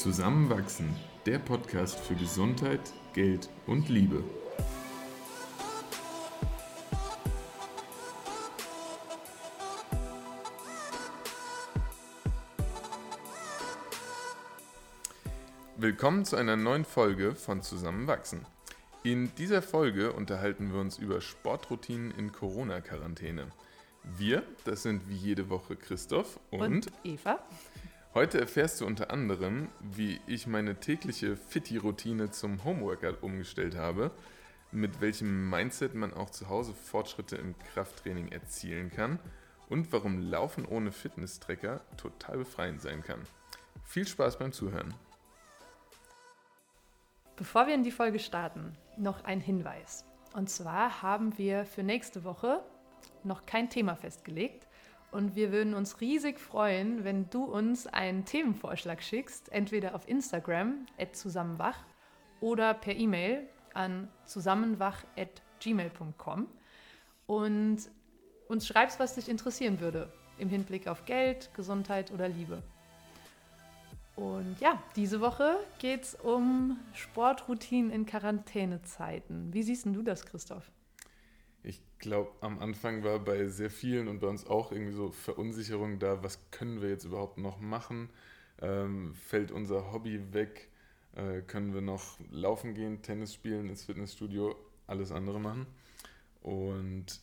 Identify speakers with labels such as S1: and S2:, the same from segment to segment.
S1: Zusammenwachsen, der Podcast für Gesundheit, Geld und Liebe. Willkommen zu einer neuen Folge von Zusammenwachsen. In dieser Folge unterhalten wir uns über Sportroutinen in Corona-Quarantäne. Wir, das sind wie jede Woche Christoph und,
S2: Und Eva.
S1: Heute erfährst du unter anderem, wie ich meine tägliche Fitti-Routine zum Homeworkout umgestellt habe, mit welchem Mindset man auch zu Hause Fortschritte im Krafttraining erzielen kann und warum Laufen ohne Fitness-Tracker total befreiend sein kann. Viel Spaß beim Zuhören.
S2: Bevor wir in die Folge starten, noch ein Hinweis. Und zwar haben wir für nächste Woche noch kein Thema festgelegt. Und wir würden uns riesig freuen, wenn du uns einen Themenvorschlag schickst, entweder auf Instagram zusammenwach oder per E-Mail an zusammenwach.gmail.com und uns schreibst, was dich interessieren würde im Hinblick auf Geld, Gesundheit oder Liebe. Und ja, diese Woche geht es um Sportroutinen in Quarantänezeiten. Wie siehst du das, Christoph?
S1: Ich glaube, am Anfang war bei sehr vielen und bei uns auch irgendwie so Verunsicherung da, was können wir jetzt überhaupt noch machen? Ähm, fällt unser Hobby weg? Äh, können wir noch laufen gehen, Tennis spielen, ins Fitnessstudio, alles andere machen? Und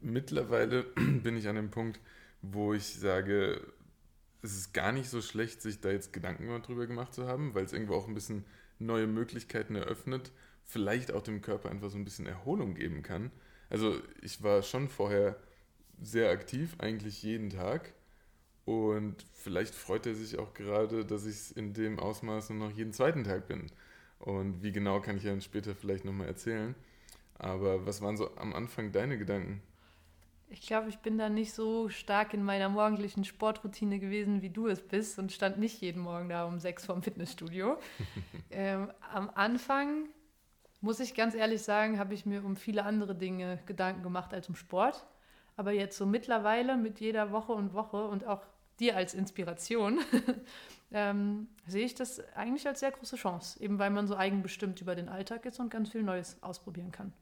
S1: mittlerweile bin ich an dem Punkt, wo ich sage, es ist gar nicht so schlecht, sich da jetzt Gedanken drüber gemacht zu haben, weil es irgendwo auch ein bisschen neue Möglichkeiten eröffnet, vielleicht auch dem Körper einfach so ein bisschen Erholung geben kann. Also ich war schon vorher sehr aktiv, eigentlich jeden Tag. Und vielleicht freut er sich auch gerade, dass ich in dem Ausmaß nur noch jeden zweiten Tag bin. Und wie genau kann ich ja dann später vielleicht nochmal erzählen. Aber was waren so am Anfang deine Gedanken?
S2: Ich glaube, ich bin da nicht so stark in meiner morgendlichen Sportroutine gewesen, wie du es bist und stand nicht jeden Morgen da um sechs vorm Fitnessstudio. ähm, am Anfang, muss ich ganz ehrlich sagen, habe ich mir um viele andere Dinge Gedanken gemacht als um Sport. Aber jetzt so mittlerweile mit jeder Woche und Woche und auch dir als Inspiration ähm, sehe ich das eigentlich als sehr große Chance, eben weil man so eigenbestimmt über den Alltag ist und ganz viel Neues ausprobieren kann.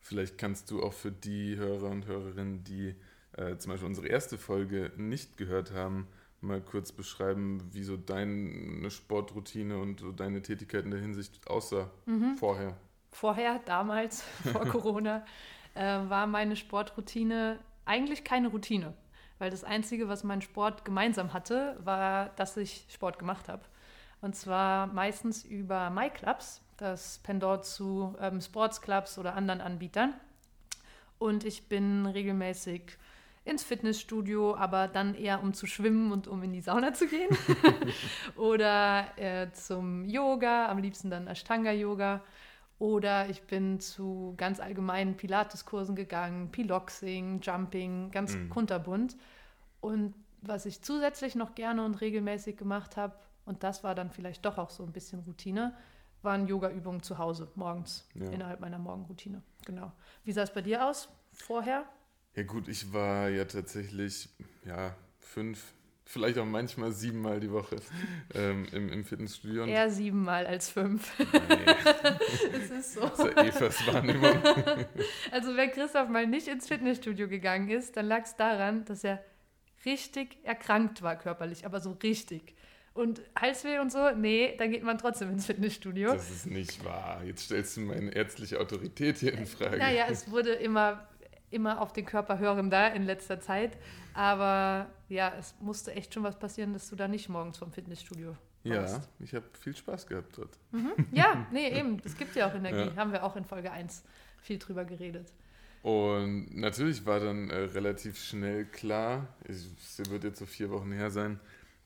S1: Vielleicht kannst du auch für die Hörer und Hörerinnen, die äh, zum Beispiel unsere erste Folge nicht gehört haben, mal kurz beschreiben, wie so deine Sportroutine und so deine Tätigkeit in der Hinsicht aussah mhm. vorher.
S2: Vorher, damals, vor Corona, äh, war meine Sportroutine eigentlich keine Routine. Weil das Einzige, was mein Sport gemeinsam hatte, war, dass ich Sport gemacht habe. Und zwar meistens über MyClubs, das Pendant zu ähm, Sportsclubs oder anderen Anbietern. Und ich bin regelmäßig ins Fitnessstudio, aber dann eher um zu schwimmen und um in die Sauna zu gehen. oder äh, zum Yoga, am liebsten dann Ashtanga-Yoga. Oder ich bin zu ganz allgemeinen Pilates-Kursen gegangen, Piloxing, Jumping, ganz mhm. kunterbunt. Und was ich zusätzlich noch gerne und regelmäßig gemacht habe, und das war dann vielleicht doch auch so ein bisschen Routine, waren Yoga-Übungen zu Hause morgens ja. innerhalb meiner Morgenroutine. Genau. Wie sah es bei dir aus vorher?
S1: Ja gut, ich war ja tatsächlich ja fünf, vielleicht auch manchmal siebenmal die Woche ähm, im, im Fitnessstudio.
S2: Eher siebenmal als fünf.
S1: Nee. das ist so. Das ist ja Evas Wahrnehmung.
S2: also wenn Christoph mal nicht ins Fitnessstudio gegangen ist, dann lag es daran, dass er richtig erkrankt war körperlich, aber so richtig und Halsweh und so, nee, dann geht man trotzdem ins Fitnessstudio.
S1: Das ist nicht wahr. Jetzt stellst du meine ärztliche Autorität hier in Frage.
S2: Naja, es wurde immer, immer auf den Körper hörender in letzter Zeit. Aber ja, es musste echt schon was passieren, dass du da nicht morgens vom Fitnessstudio warst.
S1: Ja, ich habe viel Spaß gehabt dort.
S2: Mhm. Ja, nee, eben. Es gibt ja auch Energie. Ja. Haben wir auch in Folge 1 viel drüber geredet.
S1: Und natürlich war dann äh, relativ schnell klar, es wird jetzt so vier Wochen her sein,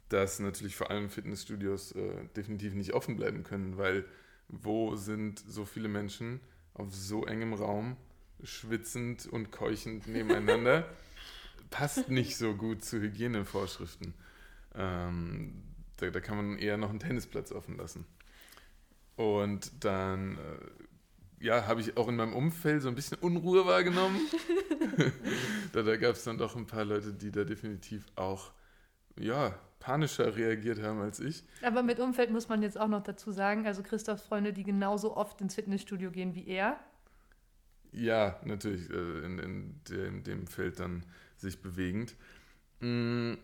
S1: dass natürlich vor allem Fitnessstudios äh, definitiv nicht offen bleiben können, weil wo sind so viele Menschen auf so engem Raum, schwitzend und keuchend nebeneinander? Passt nicht so gut zu Hygienevorschriften. Ähm, da, da, kann man eher noch einen Tennisplatz offen lassen. Und dann äh, ja, habe ich auch in meinem Umfeld so ein bisschen Unruhe wahrgenommen. da da gab es dann doch ein paar Leute, die da definitiv auch ja, panischer reagiert haben als ich.
S2: Aber mit Umfeld muss man jetzt auch noch dazu sagen, also Christophs Freunde, die genauso oft ins Fitnessstudio gehen wie er.
S1: Ja, natürlich, äh, in, in, dem, dem Feld dann sich bewegend. Mm,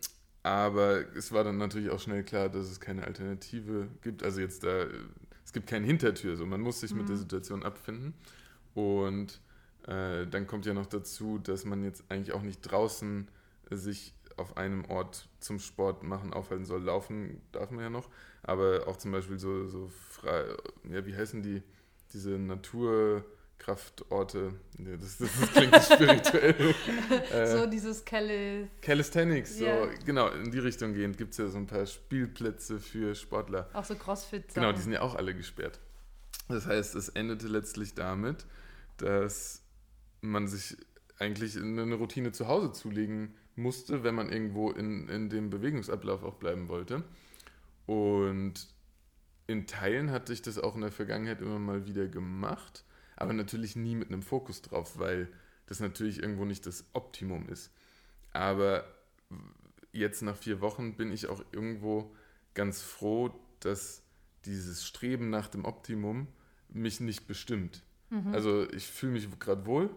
S1: aber es war dann natürlich auch schnell klar, dass es keine Alternative gibt. Also jetzt da, es gibt keine Hintertür, so man muss sich mhm. mit der mhm. Situation abfinden. Und äh, dann kommt ja noch dazu, dass man jetzt eigentlich auch nicht draußen sich auf einem Ort zum Sport machen aufhalten soll. Laufen darf man ja noch, aber auch zum Beispiel so, so frei, ja, wie heißen die, diese Natur Kraftorte. Nee, das, das, das klingt spirituell.
S2: so äh, dieses Cali
S1: Calisthenics, so yeah. genau, in die Richtung gehend gibt es ja so ein paar Spielplätze für Sportler.
S2: Auch so Crossfit.
S1: Genau, die sind ja auch alle gesperrt. Das heißt, es endete letztlich damit, dass man sich eigentlich eine Routine zu Hause zulegen musste, wenn man irgendwo in, in dem Bewegungsablauf auch bleiben wollte. Und in Teilen hatte ich das auch in der Vergangenheit immer mal wieder gemacht aber natürlich nie mit einem Fokus drauf, weil das natürlich irgendwo nicht das Optimum ist. Aber jetzt nach vier Wochen bin ich auch irgendwo ganz froh, dass dieses Streben nach dem Optimum mich nicht bestimmt. Mhm. Also ich fühle mich gerade wohl,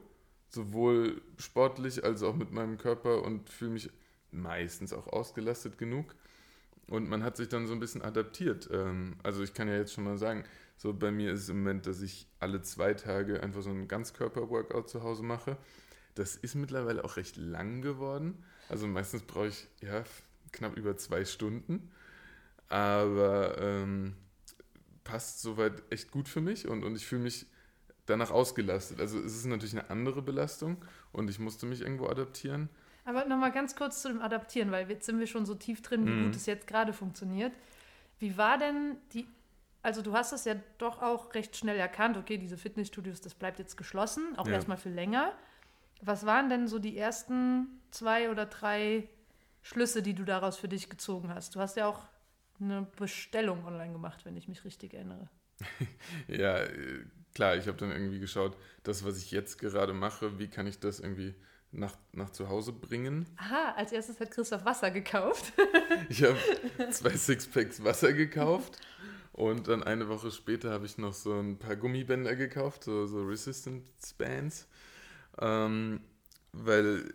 S1: sowohl sportlich als auch mit meinem Körper und fühle mich meistens auch ausgelastet genug. Und man hat sich dann so ein bisschen adaptiert. Ähm, also ich kann ja jetzt schon mal sagen, so bei mir ist es im Moment, dass ich alle zwei Tage einfach so ein Ganzkörper-Workout zu Hause mache. Das ist mittlerweile auch recht lang geworden. Also meistens brauche ich ja knapp über zwei Stunden. Aber ähm, passt soweit echt gut für mich und, und ich fühle mich danach ausgelastet. Also es ist natürlich eine andere Belastung und ich musste mich irgendwo adaptieren.
S2: Aber nochmal ganz kurz zu dem Adaptieren, weil jetzt sind wir schon so tief drin, wie mhm. gut es jetzt gerade funktioniert. Wie war denn die also du hast es ja doch auch recht schnell erkannt, okay, diese Fitnessstudios, das bleibt jetzt geschlossen, auch ja. erstmal für länger. Was waren denn so die ersten zwei oder drei Schlüsse, die du daraus für dich gezogen hast? Du hast ja auch eine Bestellung online gemacht, wenn ich mich richtig erinnere.
S1: ja, äh, klar, ich habe dann irgendwie geschaut, das, was ich jetzt gerade mache, wie kann ich das irgendwie nach, nach zu Hause bringen.
S2: Aha, als erstes hat Christoph Wasser gekauft.
S1: ich habe zwei Sixpacks Wasser gekauft und dann eine Woche später habe ich noch so ein paar Gummibänder gekauft, so, so Resistance Bands. Ähm, weil,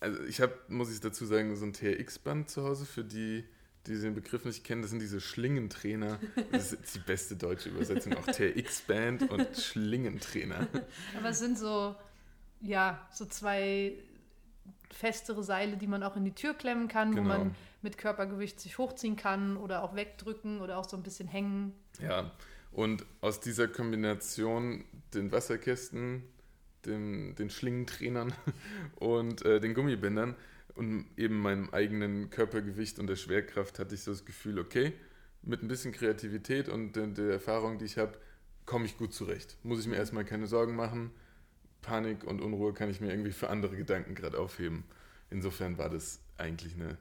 S1: also ich habe, muss ich dazu sagen, so ein TRX-Band zu Hause für die, die den Begriff nicht kennen, das sind diese Schlingentrainer. Das ist die beste deutsche Übersetzung, auch TRX-Band und Schlingentrainer.
S2: Aber es sind so, ja, so zwei festere Seile, die man auch in die Tür klemmen kann, genau. wo man mit Körpergewicht sich hochziehen kann oder auch wegdrücken oder auch so ein bisschen hängen.
S1: Ja, und aus dieser Kombination den Wasserkästen, den, den Schlingentrainern und äh, den Gummibändern und eben meinem eigenen Körpergewicht und der Schwerkraft hatte ich so das Gefühl, okay, mit ein bisschen Kreativität und der, der Erfahrung, die ich habe, komme ich gut zurecht. Muss ich mir erstmal keine Sorgen machen. Panik und Unruhe kann ich mir irgendwie für andere Gedanken gerade aufheben. Insofern war das eigentlich eine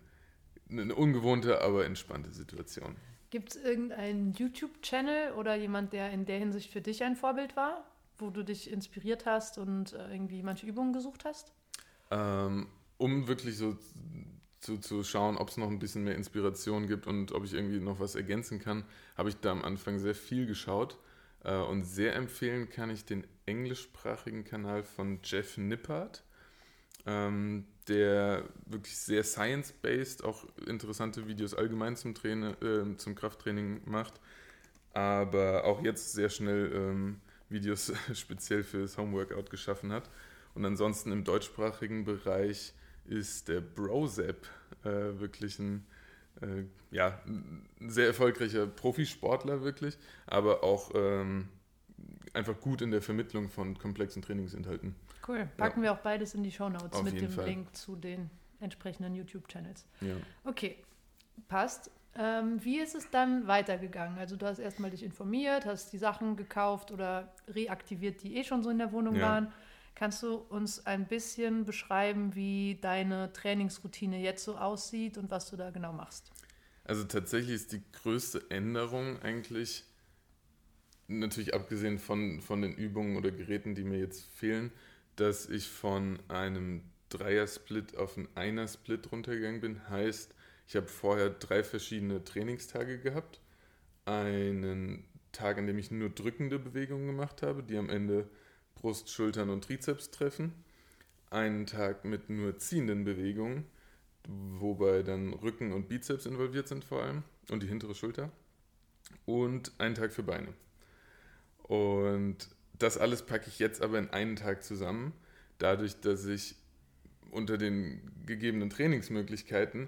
S1: eine ungewohnte, aber entspannte Situation.
S2: Gibt es irgendeinen YouTube-Channel oder jemand, der in der Hinsicht für dich ein Vorbild war, wo du dich inspiriert hast und äh, irgendwie manche Übungen gesucht hast?
S1: Ähm, um wirklich so zu, zu schauen, ob es noch ein bisschen mehr Inspiration gibt und ob ich irgendwie noch was ergänzen kann, habe ich da am Anfang sehr viel geschaut. Äh, und sehr empfehlen kann ich den englischsprachigen Kanal von Jeff Nippard. Ähm, der wirklich sehr science-based auch interessante Videos allgemein zum, Trainer, äh, zum Krafttraining macht, aber auch jetzt sehr schnell ähm, Videos speziell für das Homeworkout geschaffen hat. Und ansonsten im deutschsprachigen Bereich ist der Brozap äh, wirklich ein, äh, ja, sehr erfolgreicher Profisportler wirklich, aber auch ähm, einfach gut in der Vermittlung von komplexen Trainingsinhalten.
S2: Cool. Packen ja. wir auch beides in die Show Notes mit dem Fall. Link zu den entsprechenden YouTube-Channels.
S1: Ja.
S2: Okay, passt. Ähm, wie ist es dann weitergegangen? Also du hast erstmal dich informiert, hast die Sachen gekauft oder reaktiviert, die eh schon so in der Wohnung ja. waren. Kannst du uns ein bisschen beschreiben, wie deine Trainingsroutine jetzt so aussieht und was du da genau machst?
S1: Also tatsächlich ist die größte Änderung eigentlich, natürlich abgesehen von, von den Übungen oder Geräten, die mir jetzt fehlen, dass ich von einem Dreier-Split auf einen Einer-Split runtergegangen bin. Heißt, Ich habe vorher drei verschiedene Trainingstage gehabt. Einen Tag, an dem ich nur drückende Bewegungen gemacht habe, die am Ende Brust, Schultern und Trizeps treffen. Einen Tag mit nur ziehenden Bewegungen, wobei dann Rücken und Bizeps involviert sind vor allem und die hintere Schulter. Und einen Tag für Beine. Und das alles packe ich jetzt aber in einen Tag zusammen, dadurch, dass ich unter den gegebenen Trainingsmöglichkeiten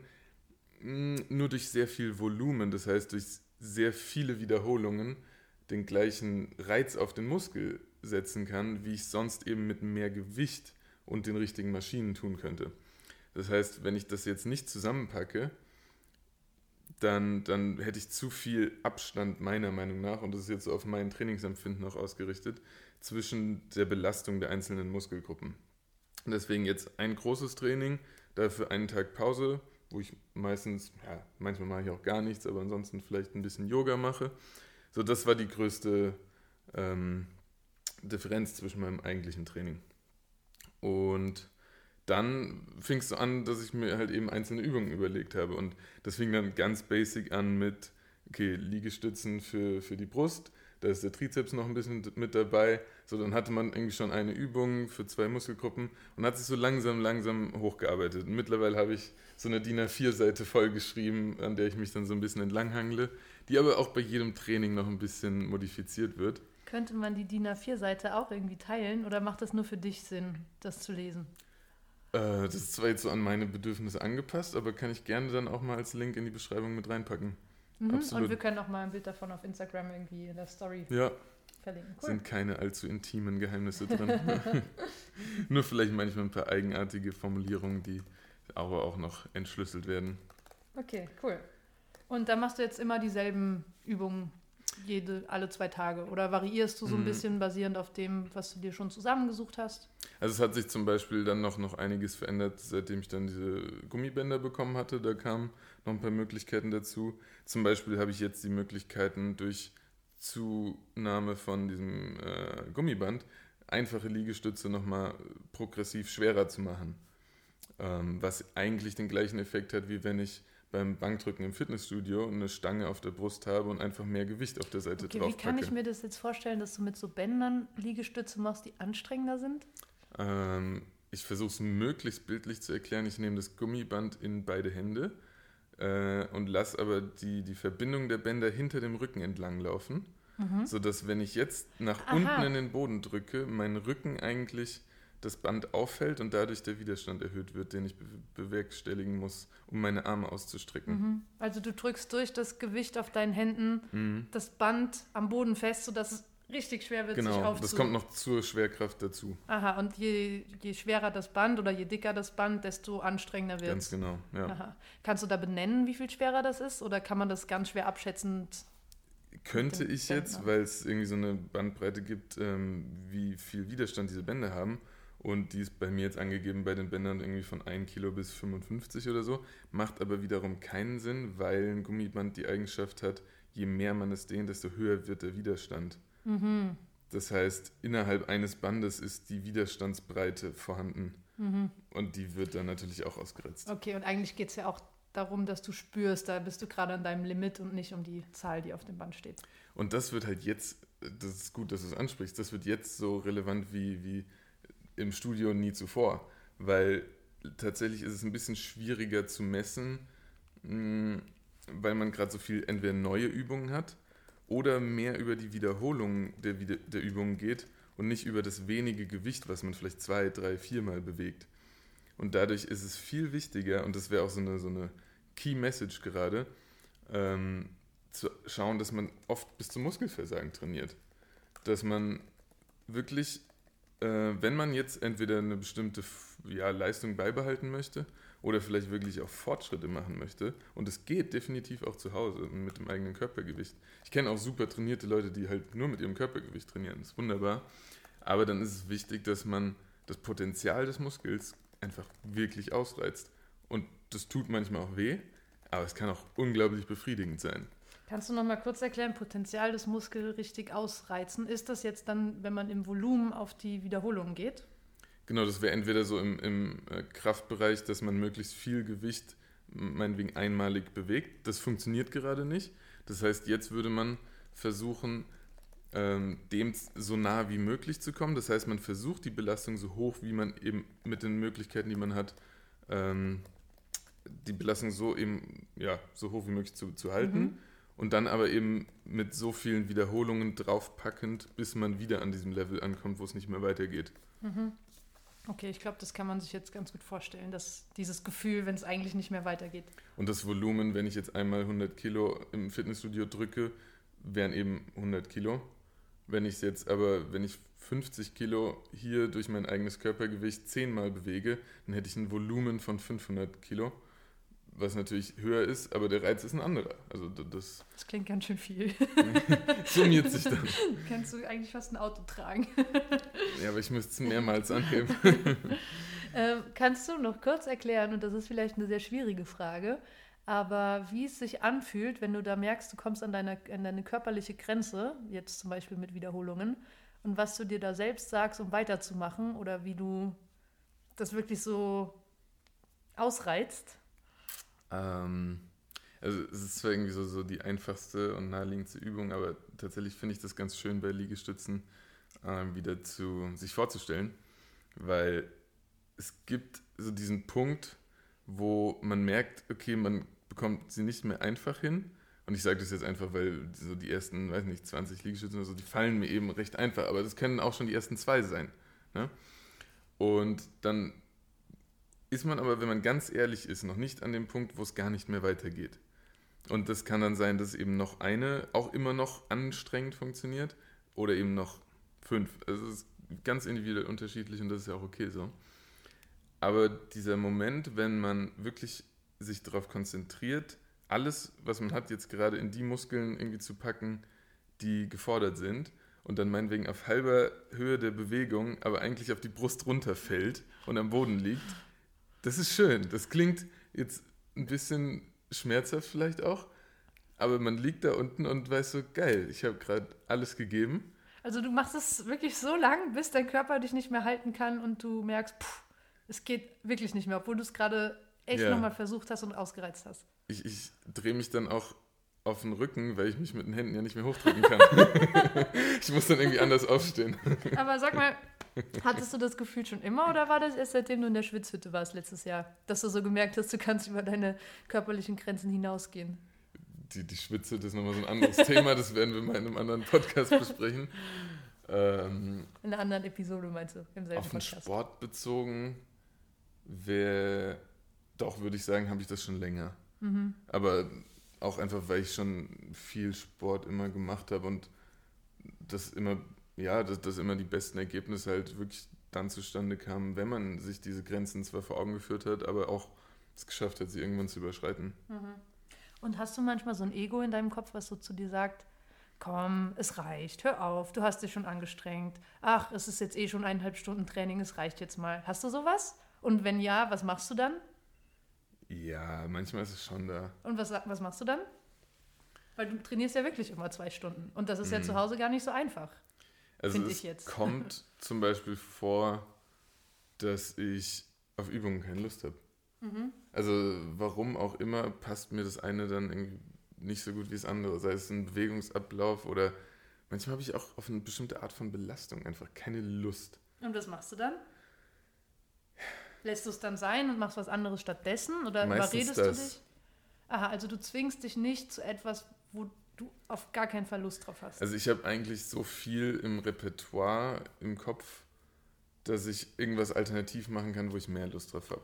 S1: hm, nur durch sehr viel Volumen, das heißt durch sehr viele Wiederholungen, den gleichen Reiz auf den Muskel setzen kann, wie ich sonst eben mit mehr Gewicht und den richtigen Maschinen tun könnte. Das heißt, wenn ich das jetzt nicht zusammenpacke, dann, dann hätte ich zu viel Abstand meiner Meinung nach, und das ist jetzt so auf mein Trainingsempfinden auch ausgerichtet, zwischen der Belastung der einzelnen Muskelgruppen. Deswegen jetzt ein großes Training, dafür einen Tag Pause, wo ich meistens, ja, manchmal mache ich auch gar nichts, aber ansonsten vielleicht ein bisschen Yoga mache. So, das war die größte ähm, Differenz zwischen meinem eigentlichen Training. Und dann fing es so an, dass ich mir halt eben einzelne Übungen überlegt habe. Und das fing dann ganz basic an mit, okay, Liegestützen für, für die Brust, da ist der Trizeps noch ein bisschen mit dabei. So, dann hatte man irgendwie schon eine Übung für zwei Muskelgruppen und hat sich so langsam, langsam hochgearbeitet. Und mittlerweile habe ich so eine DIN A4-Seite vollgeschrieben, an der ich mich dann so ein bisschen entlanghangle, die aber auch bei jedem Training noch ein bisschen modifiziert wird.
S2: Könnte man die DIN A4-Seite auch irgendwie teilen oder macht das nur für dich Sinn, das zu lesen?
S1: Äh, das ist zwar jetzt so an meine Bedürfnisse angepasst, aber kann ich gerne dann auch mal als Link in die Beschreibung mit reinpacken.
S2: Mhm. Und wir können auch mal ein Bild davon auf Instagram irgendwie in der Story
S1: ja. verlinken. Cool. Sind keine allzu intimen Geheimnisse drin. Nur vielleicht manchmal ein paar eigenartige Formulierungen, die aber auch noch entschlüsselt werden.
S2: Okay, cool. Und dann machst du jetzt immer dieselben Übungen jede, alle zwei Tage? Oder variierst du so ein mhm. bisschen basierend auf dem, was du dir schon zusammengesucht hast?
S1: Also es hat sich zum Beispiel dann noch, noch einiges verändert, seitdem ich dann diese Gummibänder bekommen hatte. Da kamen noch ein paar Möglichkeiten dazu. Zum Beispiel habe ich jetzt die Möglichkeiten durch Zunahme von diesem äh, Gummiband einfache Liegestütze nochmal progressiv schwerer zu machen. Ähm, was eigentlich den gleichen Effekt hat, wie wenn ich beim Bankdrücken im Fitnessstudio eine Stange auf der Brust habe und einfach mehr Gewicht auf der Seite okay, drauf
S2: Wie kann ich mir das jetzt vorstellen, dass du mit so Bändern Liegestütze machst, die anstrengender sind?
S1: Ähm, ich versuche es möglichst bildlich zu erklären. Ich nehme das Gummiband in beide Hände äh, und lasse aber die, die Verbindung der Bänder hinter dem Rücken entlang laufen, mhm. sodass wenn ich jetzt nach Aha. unten in den Boden drücke, mein Rücken eigentlich das Band auffällt und dadurch der Widerstand erhöht wird, den ich be bewerkstelligen muss, um meine Arme auszustrecken.
S2: Mhm. Also du drückst durch das Gewicht auf deinen Händen mhm. das Band am Boden fest, sodass es richtig schwer wird,
S1: genau, sich aufzu... das kommt noch zur Schwerkraft dazu.
S2: Aha, und je, je schwerer das Band oder je dicker das Band, desto anstrengender wird
S1: es. Ganz genau, ja. Aha.
S2: Kannst du da benennen, wie viel schwerer das ist? Oder kann man das ganz schwer abschätzend...
S1: Könnte ich jetzt, weil es irgendwie so eine Bandbreite gibt, ähm, wie viel Widerstand diese Bänder haben. Und die ist bei mir jetzt angegeben bei den Bändern irgendwie von 1 Kilo bis 55 oder so. Macht aber wiederum keinen Sinn, weil ein Gummiband die Eigenschaft hat, je mehr man es dehnt, desto höher wird der Widerstand. Mhm. Das heißt, innerhalb eines Bandes ist die Widerstandsbreite vorhanden. Mhm. Und die wird dann natürlich auch ausgeritzt.
S2: Okay, und eigentlich geht es ja auch darum, dass du spürst, da bist du gerade an deinem Limit und nicht um die Zahl, die auf dem Band steht.
S1: Und das wird halt jetzt, das ist gut, dass du es ansprichst, das wird jetzt so relevant wie, wie im Studio nie zuvor, weil tatsächlich ist es ein bisschen schwieriger zu messen, hm, weil man gerade so viel entweder neue Übungen hat oder mehr über die Wiederholung der, der Übungen geht und nicht über das wenige Gewicht, was man vielleicht zwei, drei, viermal bewegt. Und dadurch ist es viel wichtiger, und das wäre auch so eine, so eine Key Message gerade, ähm, zu schauen, dass man oft bis zum Muskelversagen trainiert. Dass man wirklich wenn man jetzt entweder eine bestimmte ja, Leistung beibehalten möchte oder vielleicht wirklich auch Fortschritte machen möchte, und es geht definitiv auch zu Hause mit dem eigenen Körpergewicht. Ich kenne auch super trainierte Leute, die halt nur mit ihrem Körpergewicht trainieren. Das ist wunderbar. Aber dann ist es wichtig, dass man das Potenzial des Muskels einfach wirklich ausreizt. Und das tut manchmal auch weh, aber es kann auch unglaublich befriedigend sein.
S2: Kannst du noch mal kurz erklären, Potenzial des Muskels richtig ausreizen? Ist das jetzt dann, wenn man im Volumen auf die Wiederholung geht?
S1: Genau, das wäre entweder so im, im äh, Kraftbereich, dass man möglichst viel Gewicht meinetwegen einmalig bewegt. Das funktioniert gerade nicht. Das heißt, jetzt würde man versuchen, ähm, dem so nah wie möglich zu kommen. Das heißt, man versucht die Belastung so hoch, wie man eben mit den Möglichkeiten, die man hat, ähm, die Belastung so eben, ja, so hoch wie möglich zu, zu halten. Mhm. Und dann aber eben mit so vielen Wiederholungen draufpackend, bis man wieder an diesem Level ankommt, wo es nicht mehr weitergeht.
S2: Mhm. Okay, ich glaube, das kann man sich jetzt ganz gut vorstellen, dass dieses Gefühl, wenn es eigentlich nicht mehr weitergeht.
S1: Und das Volumen, wenn ich jetzt einmal 100 Kilo im Fitnessstudio drücke, wären eben 100 Kilo. Wenn ich jetzt aber, wenn ich 50 Kilo hier durch mein eigenes Körpergewicht zehnmal bewege, dann hätte ich ein Volumen von 500 Kilo, was natürlich höher ist, aber der Reiz ist ein anderer. Also das,
S2: das klingt ganz schön viel.
S1: summiert sich dann.
S2: Kannst du eigentlich fast ein Auto tragen.
S1: ja, aber ich müsste es mehrmals anheben.
S2: ähm, kannst du noch kurz erklären, und das ist vielleicht eine sehr schwierige Frage, aber wie es sich anfühlt, wenn du da merkst, du kommst an deine, an deine körperliche Grenze, jetzt zum Beispiel mit Wiederholungen, und was du dir da selbst sagst, um weiterzumachen, oder wie du das wirklich so ausreizt?
S1: Ähm, also es ist zwar irgendwie so, so die einfachste und naheliegendste Übung, aber tatsächlich finde ich das ganz schön bei Liegestützen äh, wieder zu sich vorzustellen, weil es gibt so diesen Punkt, wo man merkt, okay, man bekommt sie nicht mehr einfach hin. Und ich sage das jetzt einfach, weil so die ersten, weiß nicht, 20 Liegestützen oder so, die fallen mir eben recht einfach. Aber das können auch schon die ersten zwei sein. Ne? Und dann ist man aber, wenn man ganz ehrlich ist, noch nicht an dem Punkt, wo es gar nicht mehr weitergeht. Und das kann dann sein, dass eben noch eine auch immer noch anstrengend funktioniert oder eben noch fünf. Also es ist ganz individuell unterschiedlich und das ist ja auch okay so. Aber dieser Moment, wenn man wirklich sich darauf konzentriert, alles, was man hat, jetzt gerade in die Muskeln irgendwie zu packen, die gefordert sind und dann meinetwegen auf halber Höhe der Bewegung, aber eigentlich auf die Brust runterfällt und am Boden liegt, das ist schön. Das klingt jetzt ein bisschen schmerzhaft vielleicht auch, aber man liegt da unten und weiß so, geil, ich habe gerade alles gegeben.
S2: Also du machst es wirklich so lang, bis dein Körper dich nicht mehr halten kann und du merkst, pff, es geht wirklich nicht mehr, obwohl du es gerade echt ja. nochmal versucht hast und ausgereizt hast.
S1: Ich, ich drehe mich dann auch auf den Rücken, weil ich mich mit den Händen ja nicht mehr hochdrücken kann. ich muss dann irgendwie anders aufstehen.
S2: Aber sag mal, hattest du das Gefühl schon immer oder war das erst seitdem du in der Schwitzhütte warst letztes Jahr, dass du so gemerkt hast, du kannst über deine körperlichen Grenzen hinausgehen?
S1: Die, die Schwitzhütte ist nochmal so ein anderes Thema, das werden wir mal in einem anderen Podcast besprechen.
S2: Ähm, in einer anderen Episode meinst du?
S1: Im selben auf den Sport bezogen wäre, doch würde ich sagen, habe ich das schon länger. Mhm. Aber auch einfach, weil ich schon viel Sport immer gemacht habe und das immer, ja, dass, dass immer die besten Ergebnisse halt wirklich dann zustande kamen, wenn man sich diese Grenzen zwar vor Augen geführt hat, aber auch es geschafft hat, sie irgendwann zu überschreiten. Mhm.
S2: Und hast du manchmal so ein Ego in deinem Kopf, was so zu dir sagt, komm, es reicht, hör auf, du hast dich schon angestrengt. Ach, es ist jetzt eh schon eineinhalb Stunden Training, es reicht jetzt mal. Hast du sowas? Und wenn ja, was machst du dann?
S1: Ja, manchmal ist es schon da.
S2: Und was, was machst du dann? Weil du trainierst ja wirklich immer zwei Stunden. Und das ist mhm. ja zu Hause gar nicht so einfach.
S1: Also es ich jetzt. kommt zum Beispiel vor, dass ich auf Übungen keine Lust habe. Mhm. Also warum auch immer passt mir das eine dann irgendwie nicht so gut wie das andere. Sei es ein Bewegungsablauf oder manchmal habe ich auch auf eine bestimmte Art von Belastung einfach keine Lust.
S2: Und was machst du dann? Lässt du es dann sein und machst was anderes stattdessen? Oder Meistens überredest das. du dich? Aha, also du zwingst dich nicht zu etwas, wo du auf gar keinen Fall Lust drauf hast.
S1: Also ich habe eigentlich so viel im Repertoire im Kopf, dass ich irgendwas alternativ machen kann, wo ich mehr Lust drauf habe.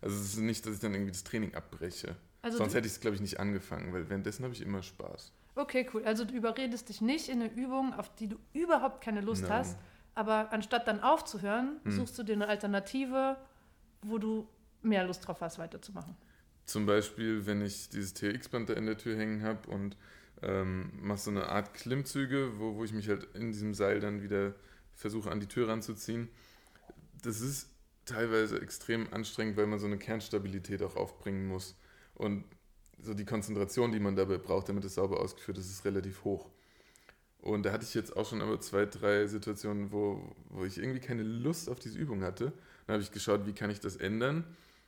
S1: Also es ist nicht, dass ich dann irgendwie das Training abbreche. Also Sonst hätte ich es, glaube ich, nicht angefangen, weil währenddessen habe ich immer Spaß.
S2: Okay, cool. Also du überredest dich nicht in eine Übung, auf die du überhaupt keine Lust no. hast, aber anstatt dann aufzuhören, hm. suchst du dir eine Alternative wo du mehr Lust drauf hast, weiterzumachen.
S1: Zum Beispiel, wenn ich dieses TX-Band da in der Tür hängen habe und ähm, mache so eine Art Klimmzüge, wo, wo ich mich halt in diesem Seil dann wieder versuche an die Tür ranzuziehen. Das ist teilweise extrem anstrengend, weil man so eine Kernstabilität auch aufbringen muss. Und so die Konzentration, die man dabei braucht, damit es sauber ausgeführt ist, ist relativ hoch. Und da hatte ich jetzt auch schon aber zwei, drei Situationen, wo, wo ich irgendwie keine Lust auf diese Übung hatte. Dann habe ich geschaut, wie kann ich das ändern.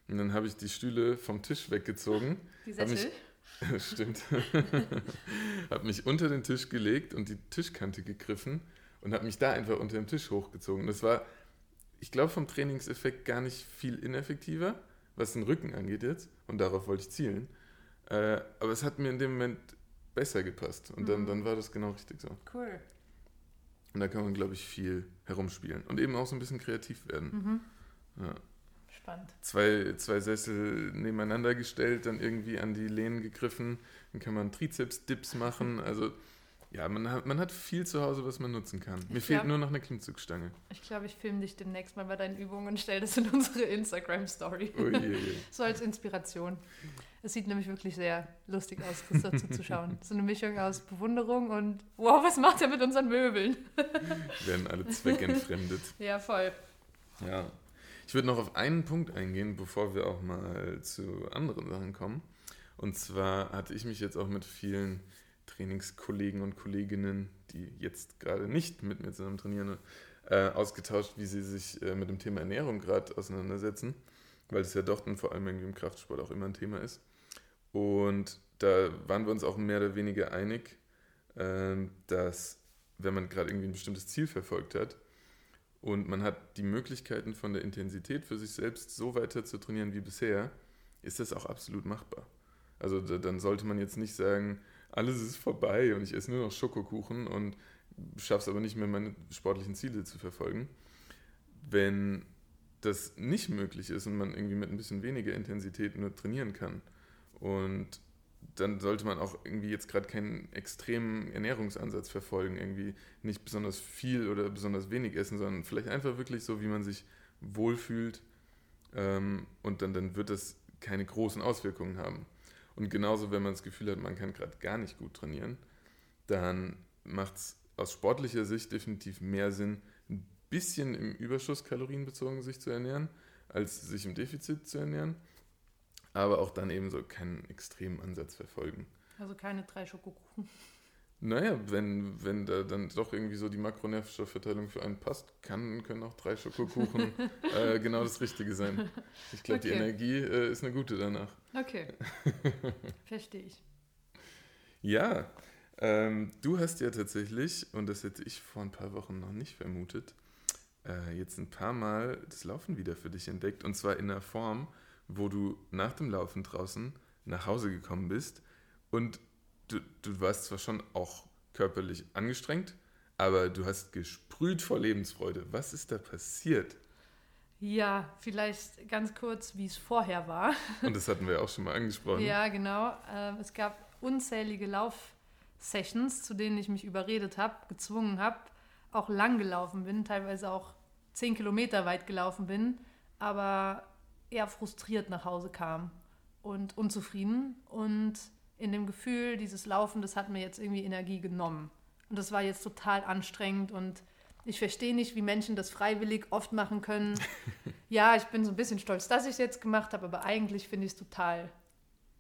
S1: Und dann habe ich die Stühle vom Tisch weggezogen.
S2: Die Sessel?
S1: Stimmt. habe mich unter den Tisch gelegt und die Tischkante gegriffen und habe mich da einfach unter dem Tisch hochgezogen. Das war, ich glaube, vom Trainingseffekt gar nicht viel ineffektiver, was den Rücken angeht jetzt. Und darauf wollte ich zielen. Äh, aber es hat mir in dem Moment besser gepasst. Und dann,
S2: Mhm.
S1: dann war das genau richtig so.
S2: Cool.
S1: Und da kann man, glaube ich, viel herumspielen. Und eben auch so ein bisschen kreativ werden.
S2: Mhm.
S1: Ja.
S2: Spannend.
S1: Zwei, zwei Sessel nebeneinander gestellt, dann irgendwie an die Lehnen gegriffen. Dann kann man Trizeps-Dips machen. Also, ja, man hat, man hat viel zu Hause, was man nutzen kann. Mir
S2: Ich
S1: fehlt
S2: glaub-
S1: nur noch eine Klimmzugstange.
S2: Ich glaube, ich filme dich demnächst mal bei deinen Übungen und stelle das in unsere Instagram-Story.
S1: Uiuiui.
S2: So als Inspiration. Es sieht nämlich wirklich sehr lustig aus, das dazu zu schauen. So eine Mischung aus Bewunderung und wow, was macht er mit unseren Möbeln?
S1: Werden alle zweckentfremdet.
S2: Ja, voll.
S1: Ja. Ich würde noch auf einen Punkt eingehen, bevor wir auch mal zu anderen Sachen kommen. Und zwar hatte ich mich jetzt auch mit vielen Trainingskollegen und Kolleginnen, die jetzt gerade nicht mit mir zusammen trainieren, äh, ausgetauscht, wie sie sich äh, mit dem Thema Ernährung gerade auseinandersetzen, weil es ja doch dann vor allem im Kraftsport auch immer ein Thema ist. Und da waren wir uns auch mehr oder weniger einig, ähm, dass wenn man gerade irgendwie ein bestimmtes Ziel verfolgt hat, und man hat die Möglichkeiten von der Intensität für sich selbst so weiter zu trainieren wie bisher, ist das auch absolut machbar. Also da, dann sollte man jetzt nicht sagen, alles ist vorbei und ich esse nur noch Schokokuchen und schaffe es aber nicht mehr, meine sportlichen Ziele zu verfolgen. Wenn das nicht möglich ist und man irgendwie mit ein bisschen weniger Intensität nur trainieren kann und dann sollte man auch irgendwie jetzt gerade keinen extremen Ernährungsansatz verfolgen, irgendwie nicht besonders viel oder besonders wenig essen, sondern vielleicht einfach wirklich so, wie man sich wohlfühlt ähm, und dann, dann wird das keine großen Auswirkungen haben. Und genauso, wenn man das Gefühl hat, man kann gerade gar nicht gut trainieren, dann macht es aus sportlicher Sicht definitiv mehr Sinn, ein bisschen im Überschuss kalorienbezogen sich zu ernähren, als sich im Defizit zu ernähren aber auch dann eben so keinen extremen Ansatz verfolgen.
S2: Also keine drei Schokokuchen.
S1: Naja, wenn, wenn da dann doch irgendwie so die Makronährstoffverteilung für einen passt, kann, können auch drei Schokokuchen äh, genau das Richtige sein. Ich glaube, die
S2: Okay.
S1: Energie äh, ist eine gute danach.
S2: Okay. Verstehe ich.
S1: Ja, ähm, du hast ja tatsächlich, und das hätte ich vor ein paar Wochen noch nicht vermutet, äh, jetzt ein paar Mal das Laufen wieder für dich entdeckt. Und zwar in einer Form, wo du nach dem Laufen draußen nach Hause gekommen bist und du, du warst zwar schon auch körperlich angestrengt, aber du hast gesprüht vor Lebensfreude. Was ist da passiert?
S2: Ja, vielleicht ganz kurz, wie es vorher war.
S1: Und das hatten wir ja auch schon mal angesprochen.
S2: Ja, genau. Ähm, es gab unzählige Laufsessions, zu denen ich mich überredet habe, gezwungen habe, auch lang gelaufen bin, teilweise auch zehn Kilometer weit gelaufen bin, aber eher frustriert nach Hause kam und unzufrieden. Und in dem Gefühl, dieses Laufen, das hat mir jetzt irgendwie Energie genommen. Und das war jetzt total anstrengend und ich verstehe nicht, wie Menschen das freiwillig oft machen können. ja, ich bin so ein bisschen stolz, dass ich es jetzt gemacht habe, aber eigentlich finde ich es total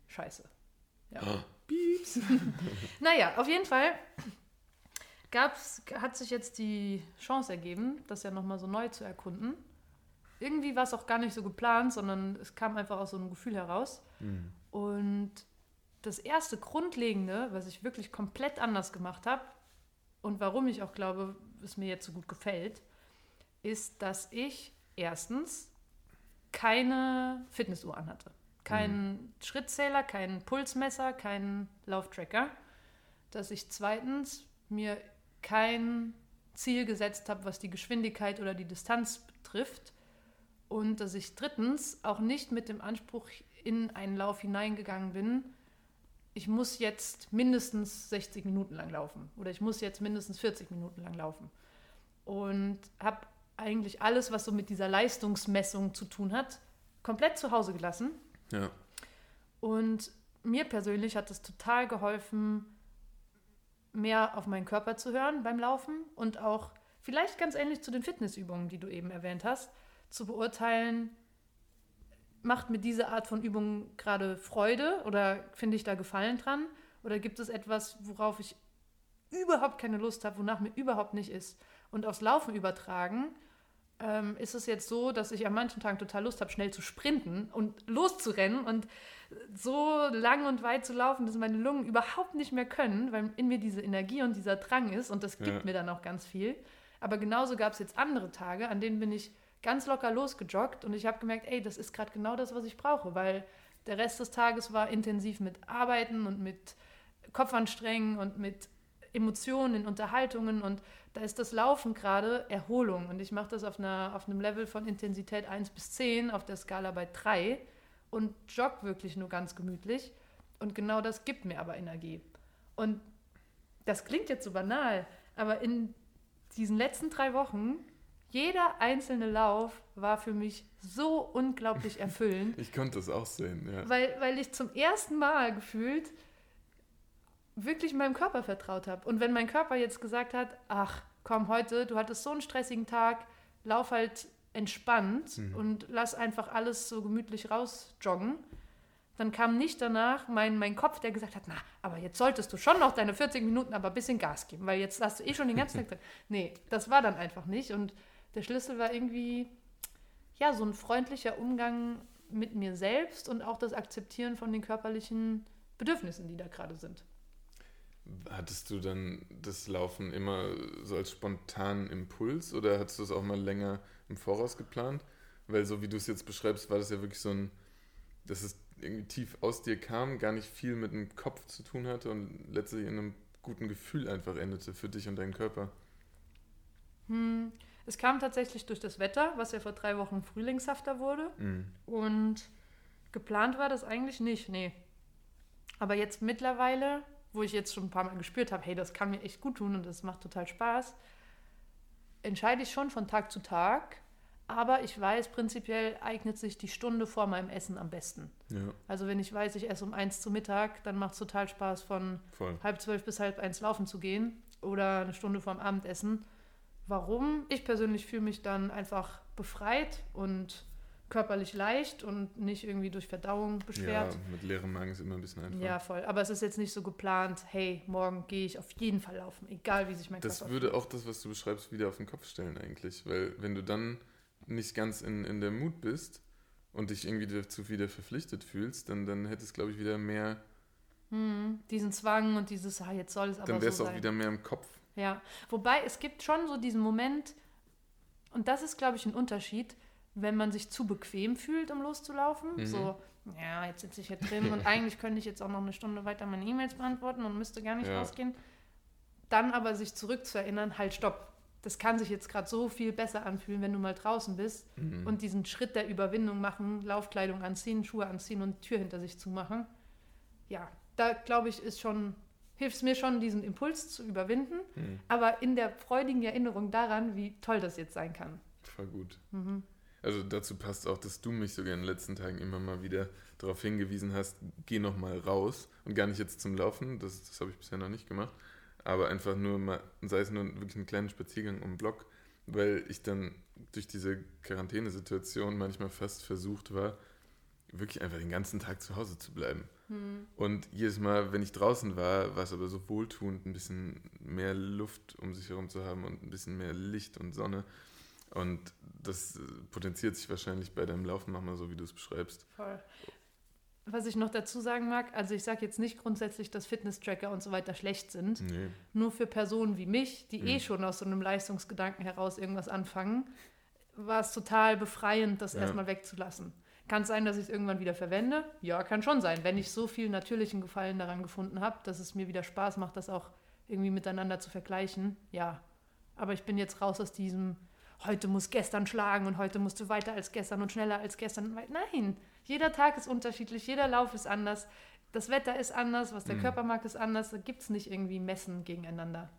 S2: scheiße. Ja.
S1: Oh, Pieps.
S2: Naja, auf jeden Fall gab's, hat sich jetzt die Chance ergeben, das ja nochmal so neu zu erkunden. Irgendwie war es auch gar nicht so geplant, sondern es kam einfach aus so einem Gefühl heraus.
S1: Hm.
S2: Und das erste Grundlegende, was ich wirklich komplett anders gemacht habe und warum ich auch glaube, es mir jetzt so gut gefällt, ist, dass ich erstens keine Fitnessuhr anhatte. Keinen Schrittzähler, keinen Pulsmesser, keinen Lauftracker. Dass ich zweitens mir kein Ziel gesetzt habe, was die Geschwindigkeit oder die Distanz betrifft. Und dass ich drittens auch nicht mit dem Anspruch in einen Lauf hineingegangen bin, ich muss jetzt mindestens 60 Minuten lang laufen oder ich muss jetzt mindestens 40 Minuten lang laufen. Und habe eigentlich alles, was so mit dieser Leistungsmessung zu tun hat, komplett zu Hause gelassen.
S1: Ja.
S2: Und mir persönlich hat es total geholfen, mehr auf meinen Körper zu hören beim Laufen und auch vielleicht ganz ähnlich zu den Fitnessübungen, die du eben erwähnt hast, zu beurteilen, macht mir diese Art von Übung gerade Freude oder finde ich da Gefallen dran? Oder gibt es etwas, worauf ich überhaupt keine Lust habe, wonach mir überhaupt nicht ist? Und aufs Laufen übertragen, ähm, ist es jetzt so, dass ich an manchen Tagen total Lust habe, schnell zu sprinten und loszurennen und so lang und weit zu laufen, dass meine Lungen überhaupt nicht mehr können, weil in mir diese Energie und dieser Drang ist und das gibt ja. mir dann auch ganz viel. Aber genauso gab es jetzt andere Tage, an denen bin ich ganz locker losgejoggt und ich habe gemerkt, ey, das ist gerade genau das, was ich brauche, weil der Rest des Tages war intensiv mit Arbeiten und mit Kopfanstrengen und mit Emotionen, in Unterhaltungen und da ist das Laufen gerade Erholung und ich mache das auf, einer, auf einem Level von Intensität 1 bis 10 auf der Skala bei 3 und jogge wirklich nur ganz gemütlich und genau das gibt mir aber Energie. Und das klingt jetzt so banal, aber in diesen letzten drei Wochen, jeder einzelne Lauf war für mich so unglaublich erfüllend.
S1: ich konnte es auch sehen, ja.
S2: Weil, weil ich zum ersten Mal gefühlt wirklich meinem Körper vertraut habe. Und wenn mein Körper jetzt gesagt hat, ach komm, heute, du hattest so einen stressigen Tag, lauf halt entspannt mhm. und lass einfach alles so gemütlich rausjoggen, dann kam nicht danach mein, mein Kopf, der gesagt hat, na, aber jetzt solltest du schon noch deine 40 Minuten aber ein bisschen Gas geben, weil jetzt hast du eh schon den ganzen Tag drin. Nee, das war dann einfach nicht. Und der Schlüssel war irgendwie, ja, so ein freundlicher Umgang mit mir selbst und auch das Akzeptieren von den körperlichen Bedürfnissen, die da gerade sind.
S1: Hattest du dann das Laufen immer so als spontanen Impuls oder hattest du es auch mal länger im Voraus geplant? Weil so wie du es jetzt beschreibst, war das ja wirklich so ein, dass es irgendwie tief aus dir kam, gar nicht viel mit dem Kopf zu tun hatte und letztlich in einem guten Gefühl einfach endete für dich und deinen Körper.
S2: Hm. Es kam tatsächlich durch das Wetter, was ja vor drei Wochen frühlingshafter wurde. Mhm. Und geplant war das eigentlich nicht, nee. Aber jetzt mittlerweile wo ich jetzt schon ein paar Mal gespürt habe, hey, das kann mir echt gut tun und das macht total Spaß, entscheide ich schon von Tag zu Tag. Aber ich weiß, prinzipiell eignet sich die Stunde vor meinem Essen am besten. Ja. Also wenn ich weiß, ich esse um eins zu Mittag, dann macht es total Spaß, von Voll. halb zwölf bis halb eins laufen zu gehen oder eine Stunde vorm Abendessen. Warum? Ich persönlich fühle mich dann einfach befreit und körperlich leicht und nicht irgendwie durch Verdauung beschwert.
S1: Ja, mit leerem Magen ist immer ein bisschen einfach.
S2: Ja, voll. Aber es ist jetzt nicht so geplant, hey, morgen gehe ich auf jeden Fall laufen, egal wie sich mein
S1: das Körper Das würde auch das, was du beschreibst, wieder auf den Kopf stellen eigentlich. Weil wenn du dann nicht ganz in, in der Mut bist und dich irgendwie dazu wieder verpflichtet fühlst, dann, dann hätte es, glaube ich, wieder mehr...
S2: Hm, diesen Zwang und dieses, ah, jetzt soll es aber
S1: Dann wäre es so auch wieder mehr im Kopf.
S2: Ja, wobei es gibt schon so diesen Moment, und das ist, glaube ich, ein Unterschied, wenn man sich zu bequem fühlt, um loszulaufen. Mhm. So, ja, jetzt sitze ich hier drin und eigentlich könnte ich jetzt auch noch eine Stunde weiter meine E-Mails beantworten und müsste gar nicht ja. rausgehen. Dann aber sich zurückzuerinnern, halt, stopp. Das kann sich jetzt gerade so viel besser anfühlen, wenn du mal draußen bist mhm. und diesen Schritt der Überwindung machen, Laufkleidung anziehen, Schuhe anziehen und Tür hinter sich zu machen. Ja, da glaube ich, ist schon, hilft es mir schon, diesen Impuls zu überwinden, mhm. aber in der freudigen Erinnerung daran, wie toll das jetzt sein kann.
S1: Voll gut. Mhm. Also dazu passt auch, dass du mich sogar in den letzten Tagen immer mal wieder darauf hingewiesen hast, geh noch mal raus und gar nicht jetzt zum Laufen, das, das habe ich bisher noch nicht gemacht, aber einfach nur mal, sei es nur wirklich einen kleinen Spaziergang um den Block, weil ich dann durch diese Quarantänesituation manchmal fast versucht war, wirklich einfach den ganzen Tag zu Hause zu bleiben. Hm. Und jedes Mal, wenn ich draußen war, war es aber so wohltuend, ein bisschen mehr Luft um sich herum zu haben und ein bisschen mehr Licht und Sonne. Und das äh, potenziert sich wahrscheinlich bei deinem Laufen nochmal so, wie du es beschreibst. Voll.
S2: Was ich noch dazu sagen mag, also ich sage jetzt nicht grundsätzlich, dass Fitness-Tracker und so weiter schlecht sind. Nee. Nur für Personen wie mich, die mhm. eh schon aus so einem Leistungsgedanken heraus irgendwas anfangen, war es total befreiend, das ja. erstmal wegzulassen. Kann es sein, dass ich es irgendwann wieder verwende? Ja, kann schon sein. Wenn ich so viel natürlichen Gefallen daran gefunden habe, dass es mir wieder Spaß macht, das auch irgendwie miteinander zu vergleichen, ja. Aber ich bin jetzt raus aus diesem, heute muss gestern schlagen und heute musst du weiter als gestern und schneller als gestern. Nein, jeder Tag ist unterschiedlich, jeder Lauf ist anders, das Wetter ist anders, was der mhm. Körper mag, ist anders. Da gibt es nicht irgendwie Messen gegeneinander.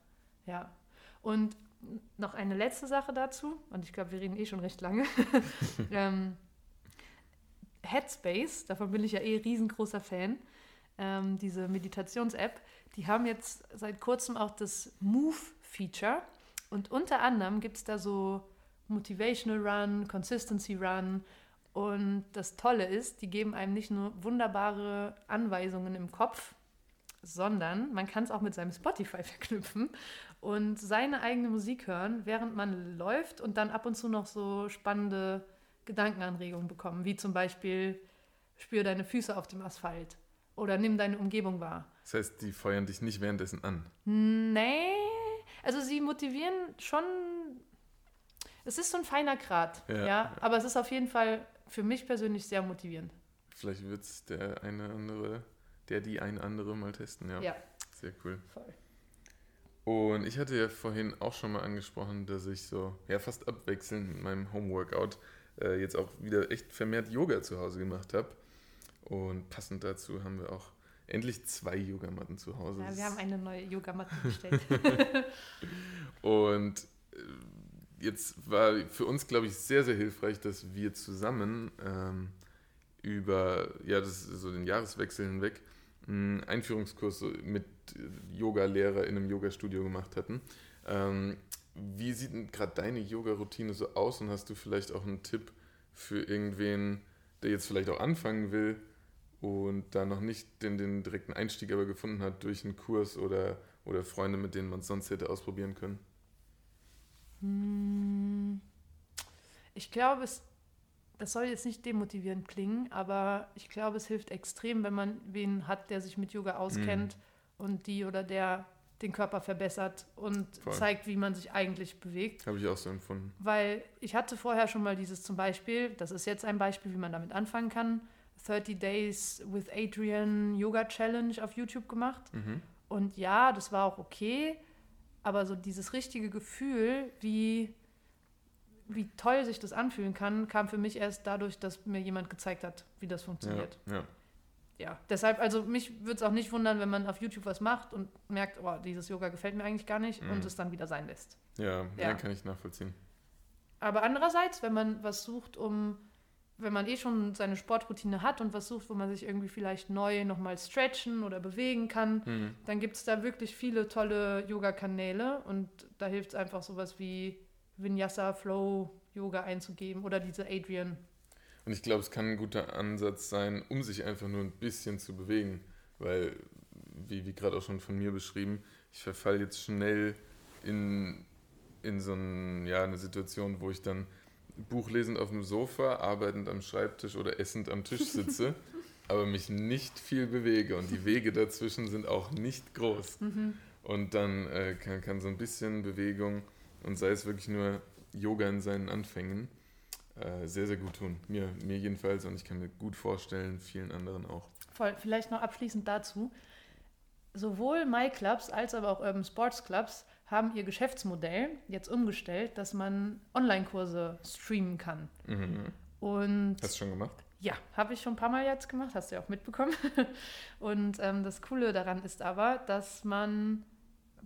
S2: Ja. Und noch eine letzte Sache dazu, und ich glaube, wir reden eh schon recht lange. ähm, Headspace, davon bin ich ja eh riesengroßer Fan, ähm, diese Meditations-App, die haben jetzt seit kurzem auch das Move-Feature. Und unter anderem gibt es da so Motivational Run, Consistency Run. Und das Tolle ist, die geben einem nicht nur wunderbare Anweisungen im Kopf, sondern man kann es auch mit seinem Spotify verknüpfen und seine eigene Musik hören, während man läuft und dann ab und zu noch so spannende Gedankenanregungen bekommen, wie zum Beispiel spür deine Füße auf dem Asphalt oder nimm deine Umgebung wahr.
S1: Das heißt, die feuern dich nicht währenddessen an?
S2: Nee, also sie motivieren schon. Es ist so ein feiner Grad, ja, ja, aber es ist auf jeden Fall für mich persönlich sehr motivierend.
S1: Vielleicht wird es der eine andere, der die eine andere mal testen, ja.
S2: Ja.
S1: Sehr cool. Voll. Und ich hatte ja vorhin auch schon mal angesprochen, dass ich so ja fast abwechselnd mit meinem Homeworkout äh, jetzt auch wieder echt vermehrt Yoga zu Hause gemacht habe. Und passend dazu haben wir auch endlich zwei Yogamatten zu Hause.
S2: Ja, wir haben eine neue Yogamatte bestellt.
S1: und äh, jetzt war für uns, glaube ich, sehr, sehr hilfreich, dass wir zusammen ähm, über ja, das so den Jahreswechsel hinweg einen Einführungskurs mit Yoga-Lehrer in einem Yoga-Studio gemacht hatten. Ähm, wie sieht denn gerade deine Yoga-Routine so aus und hast du vielleicht auch einen Tipp für irgendwen, der jetzt vielleicht auch anfangen will und da noch nicht den, den direkten Einstieg aber gefunden hat durch einen Kurs oder, oder Freunde, mit denen man es sonst hätte ausprobieren können?
S2: Hm. Ich glaube, es das soll jetzt nicht demotivierend klingen, aber ich glaube, es hilft extrem, wenn man wen hat, der sich mit Yoga auskennt mhm. und die oder der den Körper verbessert und Voll. zeigt, wie man sich eigentlich bewegt.
S1: Habe ich auch so empfunden.
S2: Weil ich hatte vorher schon mal dieses zum Beispiel, das ist jetzt ein Beispiel, wie man damit anfangen kann, 30 Days with Adrian Yoga Challenge auf YouTube gemacht. Mhm. Und ja, das war auch okay, aber so dieses richtige Gefühl, wie wie toll sich das anfühlen kann, kam für mich erst dadurch, dass mir jemand gezeigt hat, wie das funktioniert.
S1: Ja, ja.
S2: Ja deshalb, also mich würde es auch nicht wundern, wenn man auf YouTube was macht und merkt, oh, dieses Yoga gefällt mir eigentlich gar nicht mhm. und es dann wieder sein lässt.
S1: Ja, ja, kann ich nachvollziehen.
S2: Aber andererseits, wenn man was sucht, um, wenn man eh schon seine Sportroutine hat und was sucht, wo man sich irgendwie vielleicht neu nochmal stretchen oder bewegen kann, mhm. dann gibt es da wirklich viele tolle Yoga-Kanäle und da hilft es einfach sowas wie Vinyasa Flow Yoga einzugeben oder diese Adrian.
S1: Und ich glaube, es kann ein guter Ansatz sein, um sich einfach nur ein bisschen zu bewegen, weil, wie, wie gerade auch schon von mir beschrieben, ich verfalle jetzt schnell in, in so ein, ja, eine Situation, wo ich dann buchlesend auf dem Sofa, arbeitend am Schreibtisch oder essend am Tisch sitze, aber mich nicht viel bewege und die Wege dazwischen sind auch nicht groß. Mhm. Und dann äh, kann, kann so ein bisschen Bewegung und sei es wirklich nur Yoga in seinen Anfängen, äh, sehr, sehr gut tun. Mir, mir jedenfalls und ich kann mir gut vorstellen, vielen anderen auch.
S2: Voll. Vielleicht noch abschließend dazu. Sowohl MyClubs als aber auch Urban Sports Clubs haben ihr Geschäftsmodell jetzt umgestellt, dass man Online-Kurse streamen kann. Mhm. Und
S1: Hast du schon gemacht?
S2: Ja, habe ich schon ein paar Mal jetzt gemacht, hast du ja auch mitbekommen. Und ähm, das Coole daran ist aber, dass man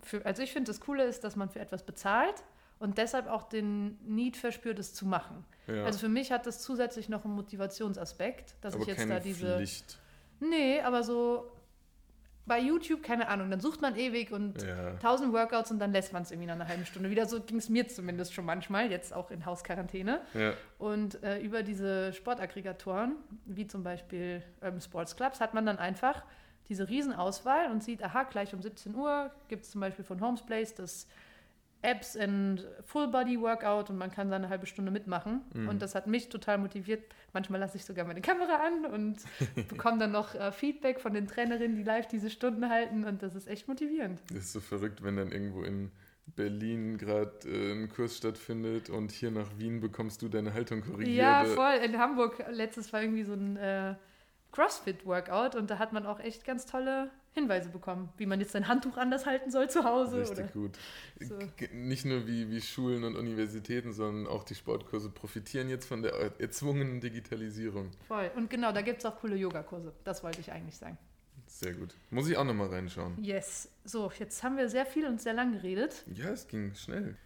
S2: für, also ich finde, das Coole ist, dass man für etwas bezahlt und deshalb auch den Need verspürt, es zu machen. Ja. Also für mich hat das zusätzlich noch einen Motivationsaspekt, dass
S1: aber
S2: ich jetzt da diese.
S1: Pflicht.
S2: Nee, aber so bei YouTube, keine Ahnung, dann sucht man ewig und tausend Workouts und dann lässt man es irgendwie nach einer halben Stunde wieder. So ging es mir zumindest schon manchmal, jetzt auch in Hausquarantäne.
S1: Ja.
S2: Und äh, über diese Sportaggregatoren, wie zum Beispiel Urban Sports Clubs, hat man dann einfach diese Riesenauswahl und sieht, aha, gleich um 17 Uhr gibt es zum Beispiel von Homes Place das Apps and Full Body Workout und man kann da eine halbe Stunde mitmachen. Mhm. Und das hat mich total motiviert. Manchmal lasse ich sogar meine Kamera an und bekomme dann noch äh, Feedback von den Trainerinnen, die live diese Stunden halten. Und das ist echt motivierend.
S1: Das ist so verrückt, wenn dann irgendwo in Berlin gerade äh, ein Kurs stattfindet und hier nach Wien bekommst du deine Haltung korrigiert.
S2: Ja, voll. In Hamburg letztes war irgendwie so ein. Äh, CrossFit-Workout und da hat man auch echt ganz tolle Hinweise bekommen, wie man jetzt sein Handtuch anders halten soll zu Hause.
S1: Richtig oder gut. So. Nicht nur wie, wie Schulen und Universitäten, sondern auch die Sportkurse profitieren jetzt von der erzwungenen Digitalisierung.
S2: Voll. Und genau, da gibt es auch coole Yogakurse. Das wollte ich eigentlich sagen.
S1: Sehr gut. Muss ich auch nochmal reinschauen.
S2: Yes. So, jetzt haben wir sehr viel und sehr lang geredet.
S1: Ja, es ging schnell.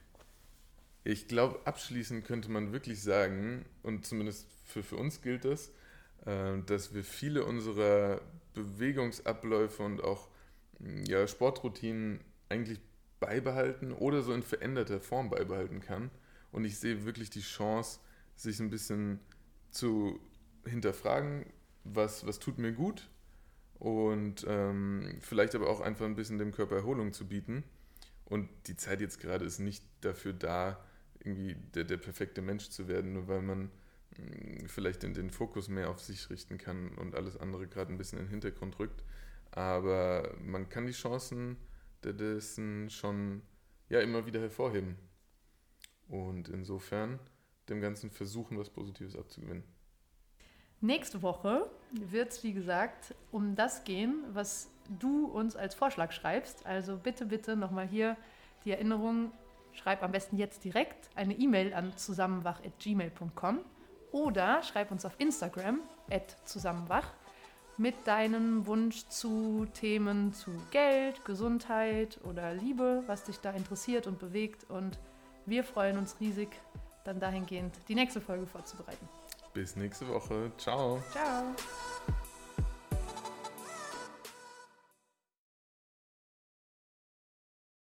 S1: Ich glaube, abschließend könnte man wirklich sagen, und zumindest für, für uns gilt das, äh, dass wir viele unserer Bewegungsabläufe und auch mm, ja, Sportroutinen eigentlich beibehalten oder so in veränderter Form beibehalten kann. Und ich sehe wirklich die Chance, sich ein bisschen zu hinterfragen, was, was tut mir gut und ähm, vielleicht aber auch einfach ein bisschen dem Körper Erholung zu bieten. Und die Zeit jetzt gerade ist nicht dafür da, irgendwie der, der perfekte Mensch zu werden, nur weil man vielleicht den, den Fokus mehr auf sich richten kann und alles andere gerade ein bisschen in den Hintergrund rückt. Aber man kann die Chancen dessen schon ja, immer wieder hervorheben. Und insofern dem Ganzen versuchen, was Positives abzugewinnen.
S2: Nächste Woche wird es, wie gesagt, um das gehen, was du uns als Vorschlag schreibst. Also bitte, bitte nochmal hier die Erinnerung, schreib am besten jetzt direkt eine E-Mail an zusammenwach.gmail.com oder schreib uns auf Instagram zusammenwach mit deinem Wunsch zu Themen zu Geld, Gesundheit oder Liebe, was dich da interessiert und bewegt. Und wir freuen uns riesig, dann dahingehend die nächste Folge vorzubereiten.
S1: Bis nächste Woche. Ciao.
S2: Ciao.